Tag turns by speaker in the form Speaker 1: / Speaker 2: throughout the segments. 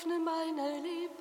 Speaker 1: öffne meine Liebe.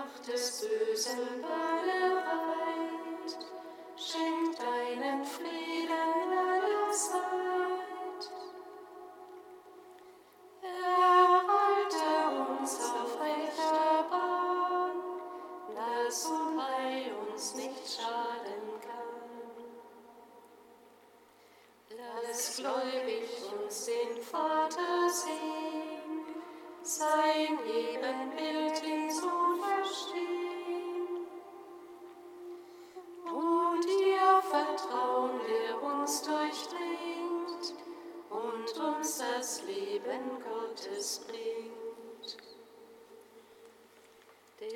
Speaker 1: Macht des Bösen war der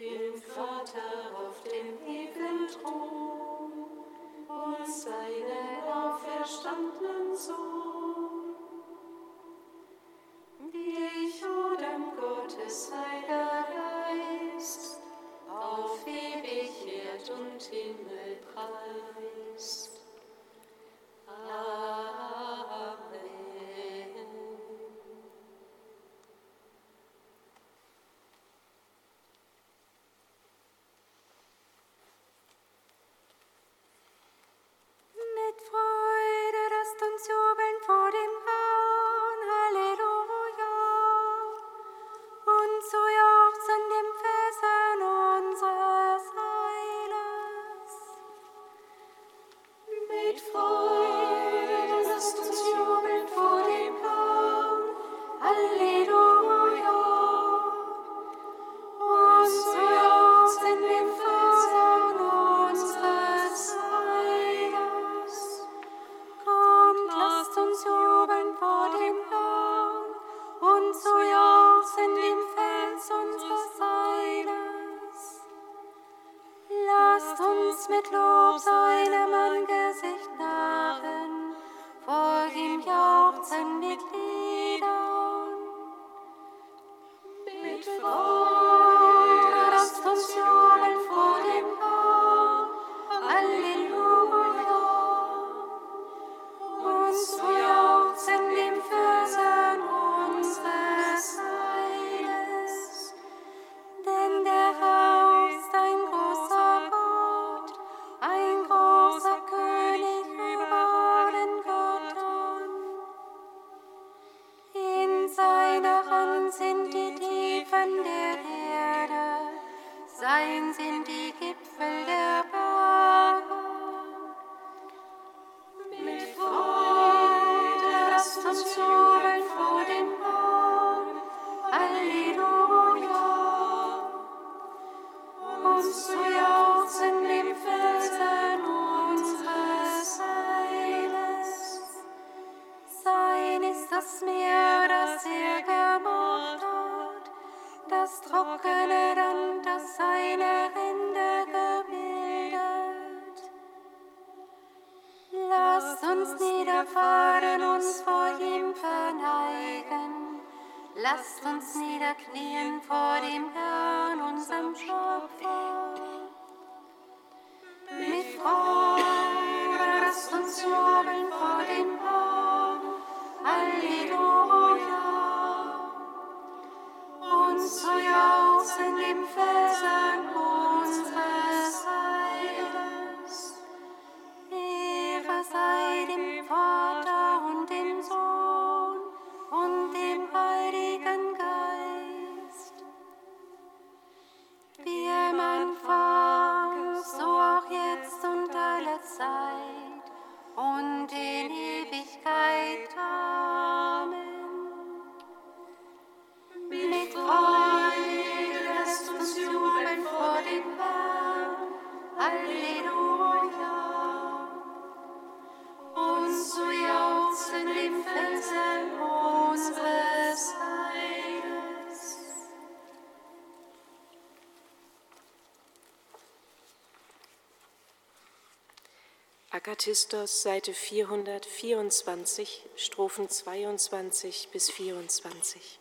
Speaker 1: den Vater auf dem ewigen Thron und seinen auferstandenen Sohn, wie ich dem Gottes Heiliger Geist auf ewig Erd und Himmel.
Speaker 2: Akathistos, Seite 424, Strophen 22 bis 24.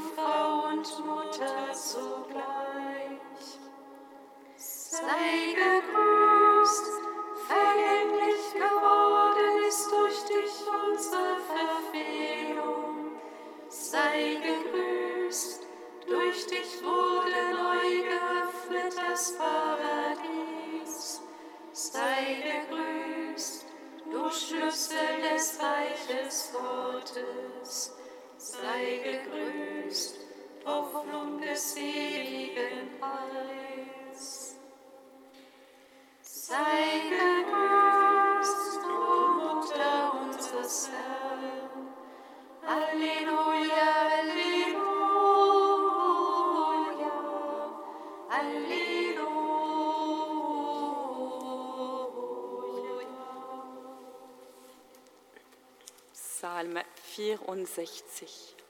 Speaker 2: sei gegrüßt,
Speaker 1: vergänglich geworden ist durch dich unsere Verfehlung. Sei gegrüßt, durch dich wurde neu geöffnet das Paradies. Sei gegrüßt, du Schlüssel des Reiches Gottes. Sei gegrüßt, Hoffnung des ewigen Heils.
Speaker 3: 64.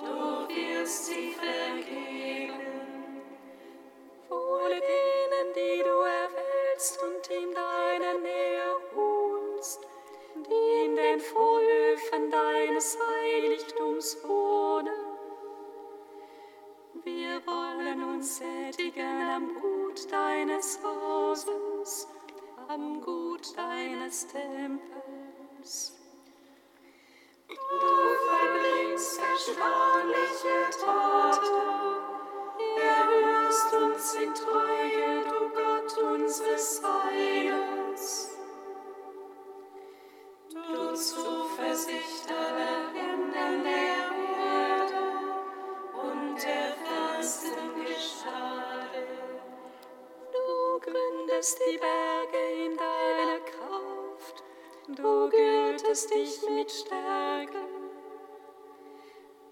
Speaker 2: du
Speaker 1: wirst sie vergeben.
Speaker 3: Heiligtums wohnen. Wir wollen uns sättigen am Gut deines Hauses, am Gut deines Tempels.
Speaker 1: Du verbringst erstaunliche Taten, erhörst uns in Treue, du Gott unseres Heils.
Speaker 3: Gründest die Berge in deiner Kraft, du gürtest dich mit Stärke.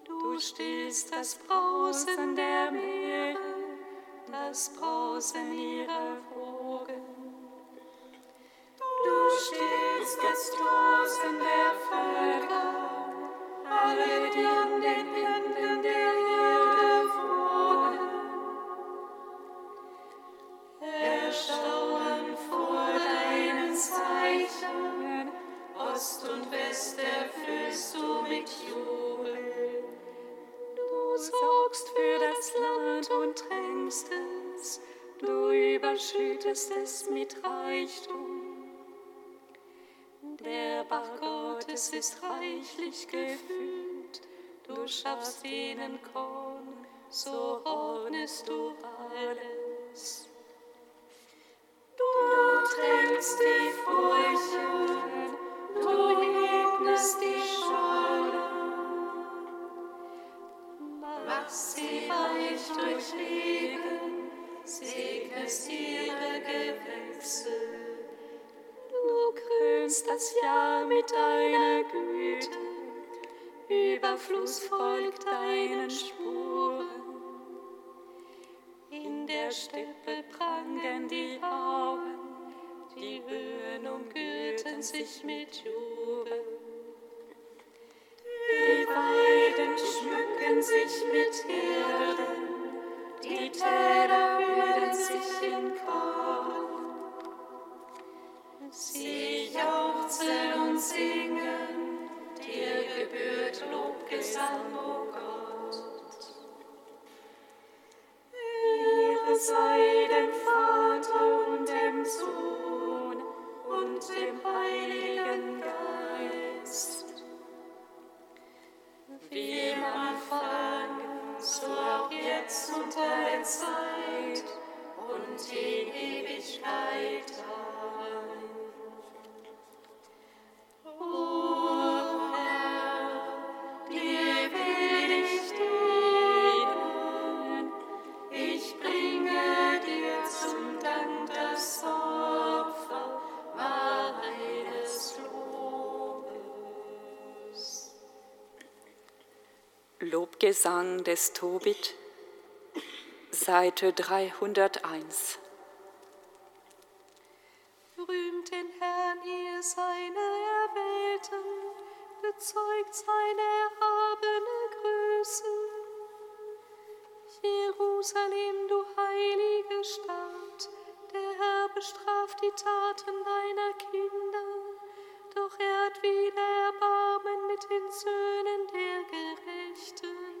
Speaker 3: Du stillst das Brausen der Meere, das Brausen ihrer Wogen.
Speaker 1: Mit
Speaker 3: Reichtum. Der Bach Gottes ist reichlich gefüllt, du schaffst ihnen Korn, so ordnest du alles.
Speaker 1: Du tränkst die Furchen, du ebnest die Scholle. Machst sie weich durch Regen, segnest ihre Gewächse.
Speaker 3: Du krönst das Jahr mit deiner Güte, Überfluss folgt deinen Spuren. In der Steppe prangen die Auen, die Höhen umgürten sich mit Jubel.
Speaker 1: Die Weiden schmücken sich mit Herden, die Täler hüllen sich in Korn. Sie jauchzen und singen, Lobgesang
Speaker 3: des Tobit, Seite 301.
Speaker 2: Rühmt den Herrn, ihr seine Erwählten, bezeugt seine erhabene Größe. Jerusalem, du heilige Stadt, der Herr bestraft die Taten deiner Kinder, doch er hat wieder Erbarmen mit den Söhnen der Gerechten.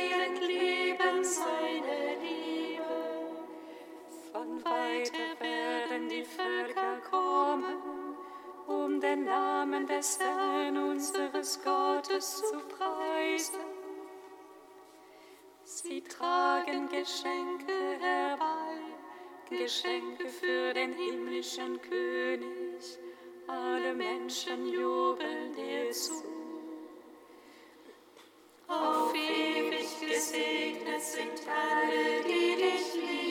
Speaker 4: Völker kommen, um den Namen des Herrn unseres Gottes zu preisen. Sie tragen Geschenke herbei, Geschenke für den himmlischen König. Alle Menschen jubeln dir zu.
Speaker 5: Auf ewig gesegnet sind alle, die dich lieben.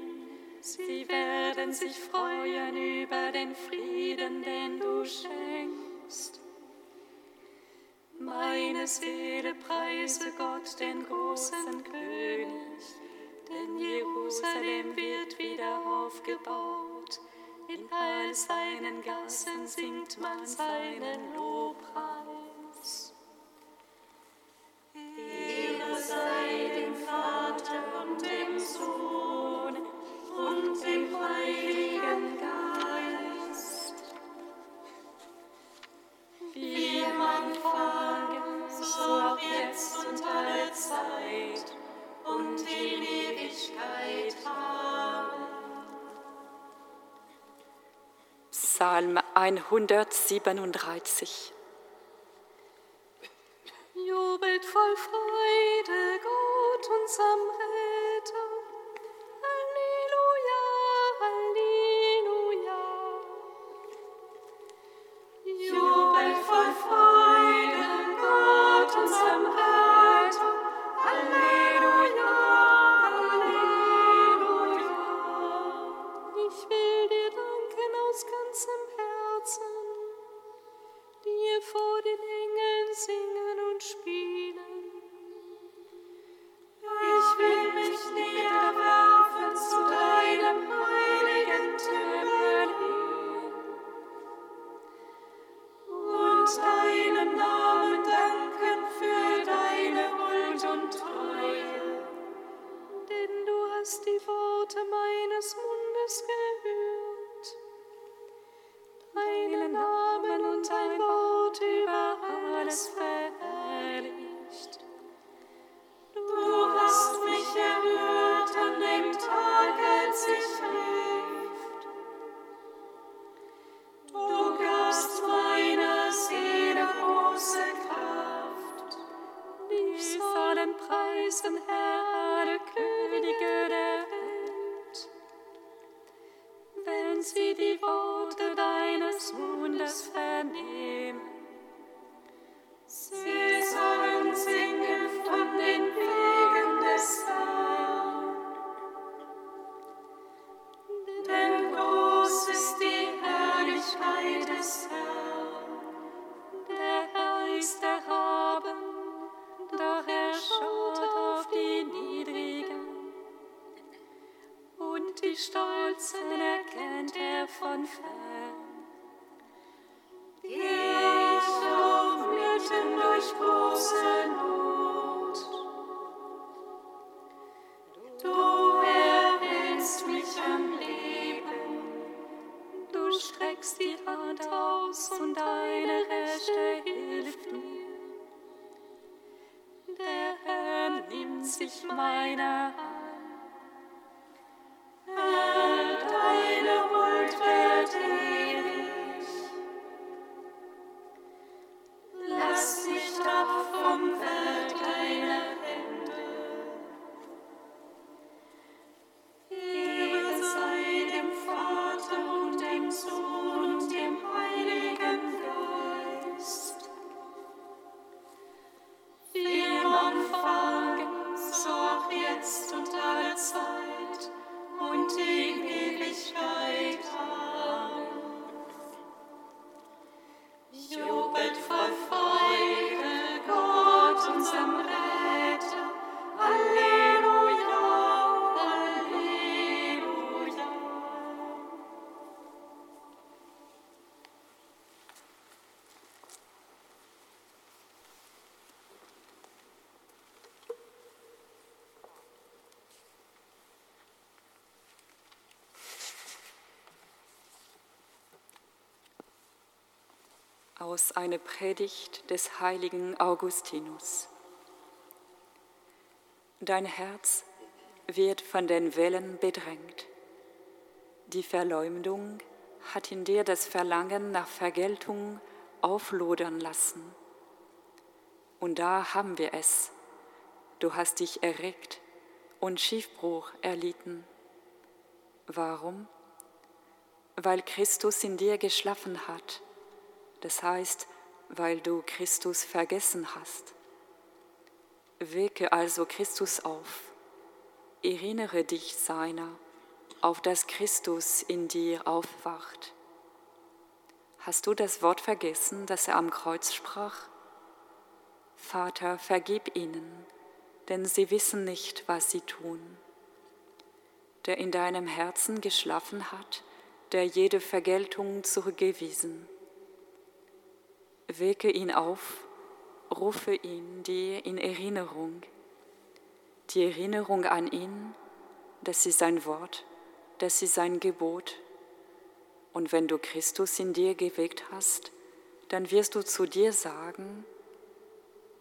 Speaker 5: Sie werden sich freuen
Speaker 4: über den Frieden, den du schenkst. Meine Seele preise Gott, den großen König, denn Jerusalem wird wieder aufgebaut. In all seinen Gassen singt man seinen Lobpreis.
Speaker 6: 137.
Speaker 1: Jubelt voll Freude Gott, unserem aus
Speaker 6: einer Predigt des heiligen Augustinus. Dein Herz wird von den Wellen bedrängt. Die Verleumdung hat in dir das Verlangen nach Vergeltung auflodern lassen. Und da haben wir es. Du hast dich erregt und Schiffbruch erlitten. Warum? Weil Christus in dir geschlafen hat das heißt, weil du Christus vergessen hast. Wecke also Christus auf, erinnere dich seiner, auf das Christus in dir aufwacht. Hast du das Wort vergessen, das er am Kreuz sprach? Vater, vergib ihnen, denn sie wissen nicht, was sie tun. Der in deinem Herzen geschlafen hat, der jede Vergeltung zurückgewiesen Wecke ihn auf, rufe ihn dir in Erinnerung, die Erinnerung an ihn, dass sie sein Wort, dass sie sein Gebot. Und wenn du Christus in dir geweckt hast, dann wirst du zu dir sagen,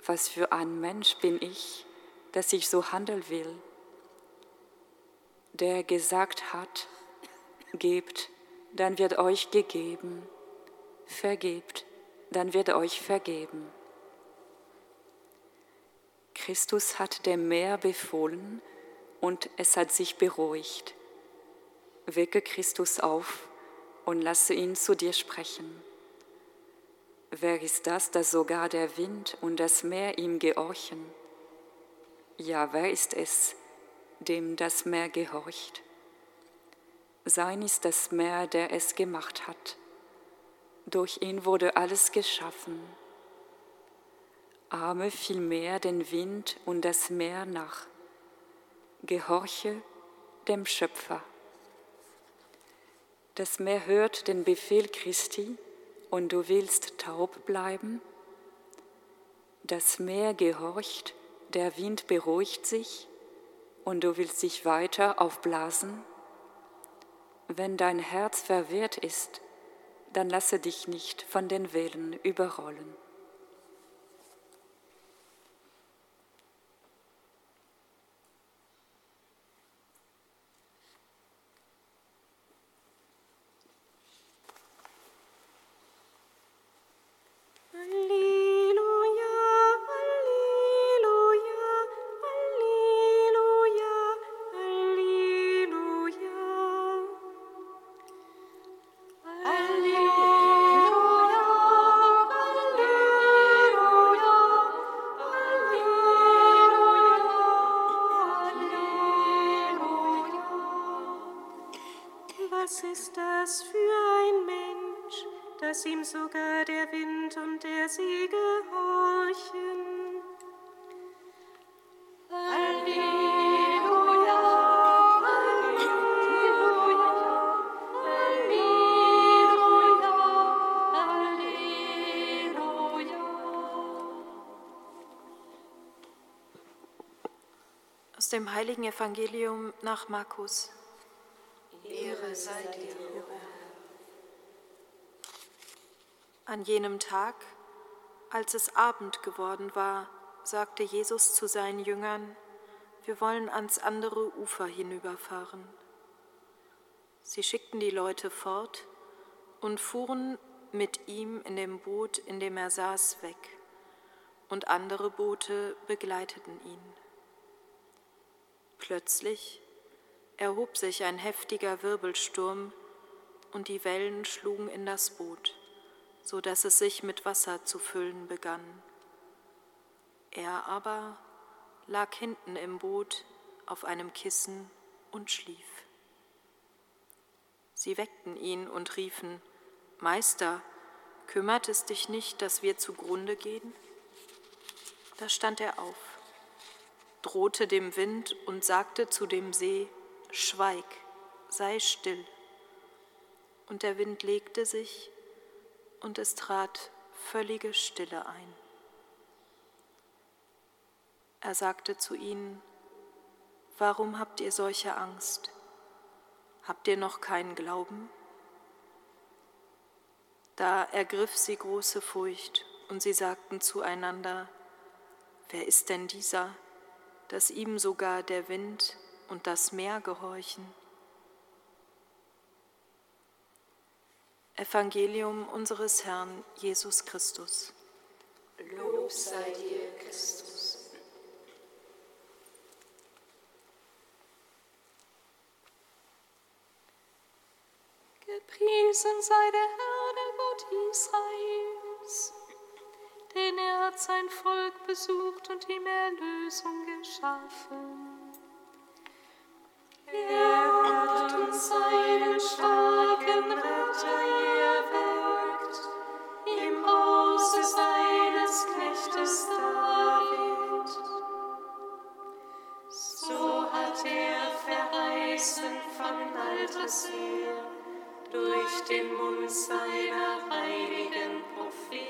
Speaker 6: was für ein Mensch bin ich, dass ich so handeln will, der gesagt hat, gebt, dann wird euch gegeben, vergebt, dann wird er euch vergeben. Christus hat dem Meer befohlen und es hat sich beruhigt. Wecke Christus auf und lasse ihn zu dir sprechen. Wer ist das, dass sogar der Wind und das Meer ihm gehorchen? Ja, wer ist es, dem das Meer gehorcht? Sein ist das Meer, der es gemacht hat. Durch ihn wurde alles geschaffen. Arme vielmehr den Wind und das Meer nach. Gehorche dem Schöpfer. Das Meer hört den Befehl Christi und du willst taub bleiben? Das Meer gehorcht, der Wind beruhigt sich und du willst dich weiter aufblasen? Wenn dein Herz verwehrt ist, dann lasse dich nicht von den Wellen überrollen.
Speaker 7: Heiligen Evangelium nach Markus.
Speaker 8: Ehre sei dir,
Speaker 7: An jenem Tag, als es Abend geworden war, sagte Jesus zu seinen Jüngern, wir wollen ans andere Ufer hinüberfahren. Sie schickten die Leute fort und fuhren mit ihm in dem Boot, in dem er saß, weg, und andere Boote begleiteten ihn. Plötzlich erhob sich ein heftiger Wirbelsturm und die Wellen schlugen in das Boot, so dass es sich mit Wasser zu füllen begann. Er aber lag hinten im Boot auf einem Kissen und schlief. Sie weckten ihn und riefen, Meister, kümmert es dich nicht, dass wir zugrunde gehen? Da stand er auf drohte dem Wind und sagte zu dem See, Schweig, sei still. Und der Wind legte sich und es trat völlige Stille ein. Er sagte zu ihnen, Warum habt ihr solche Angst? Habt ihr noch keinen Glauben? Da ergriff sie große Furcht, und sie sagten zueinander, Wer ist denn dieser, dass ihm sogar der Wind und das Meer gehorchen? Evangelium unseres Herrn Jesus Christus.
Speaker 8: Lob sei dir, Christus.
Speaker 2: Gepriesen sei der Herr, der Gott Israels, denn er hat sein Volk besucht und ihm Erlösung geschaffen.
Speaker 1: Er hat uns seinen starken Retter erweckt, im Hause seines Knechtes David. So hat er verheißen von alters her, durch den Mund seiner heiligen Propheten.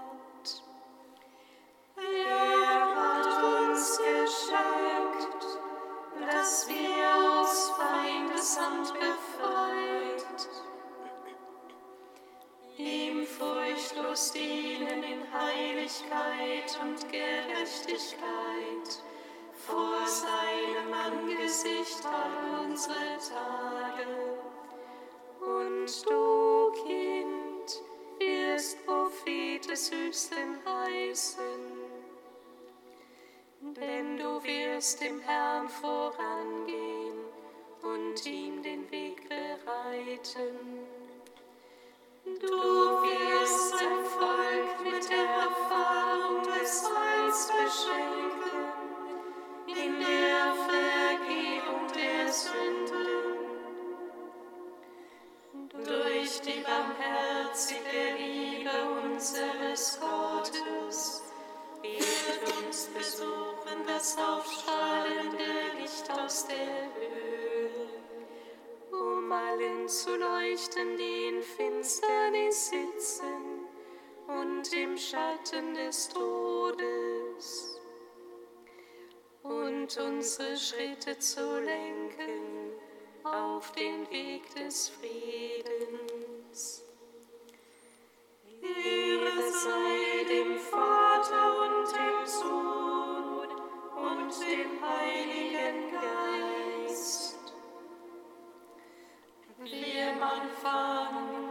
Speaker 1: Furchtlos dienen in Heiligkeit und Gerechtigkeit vor seinem Angesicht all unsere Tage. Und du, Kind, wirst Prophet des Höchsten heißen, denn du wirst dem Herrn vorangehen und ihm den Weg bereiten. Du wirst mit der Erfahrung des Heils beschenken, in der Vergebung der Sünden. Durch die barmherzige Liebe unseres Gottes wird uns besuchen das aufstrahlende Licht aus der Höhe, um allen zu leuchten, die in Finsternis sitzen und im Schatten des Todes, und unsere Schritte zu lenken auf den Weg des Friedens. Ehre sei dem Vater und dem Sohn und dem Heiligen Geist. Wie im Anfang,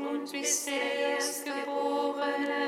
Speaker 1: Und bist der Erstgeborene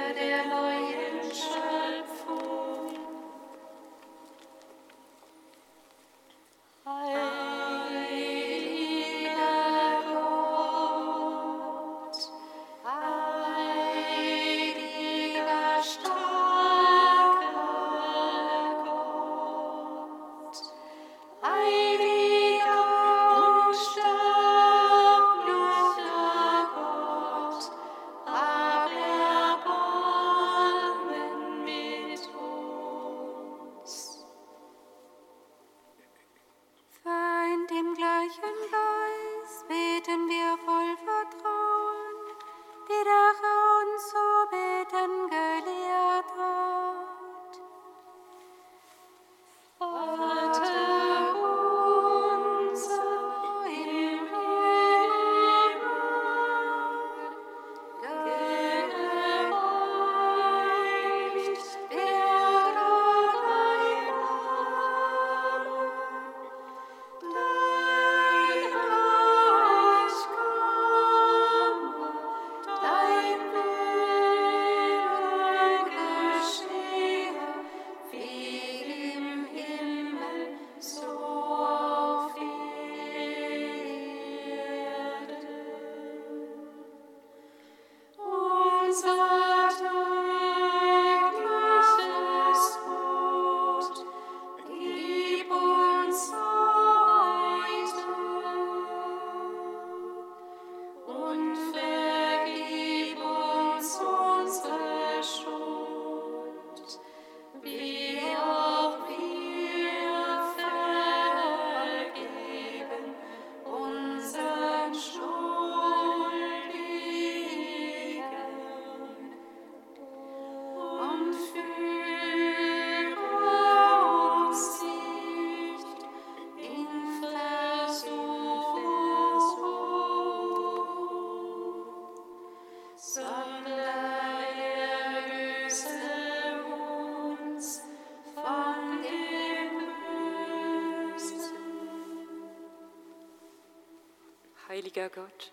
Speaker 6: Heiliger Gott,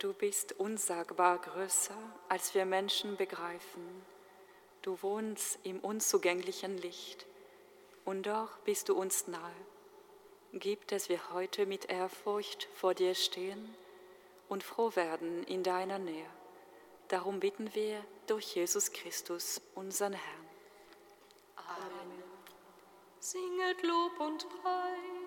Speaker 6: du bist unsagbar größer, als wir Menschen begreifen. Du wohnst im unzugänglichen Licht und doch bist du uns nahe. Gib, dass wir heute mit Ehrfurcht vor dir stehen und froh werden in deiner Nähe. Darum bitten wir durch Jesus Christus, unseren Herrn.
Speaker 2: Amen. Singet Lob und Preis.